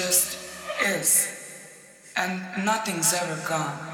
just is. And nothing's ever gone.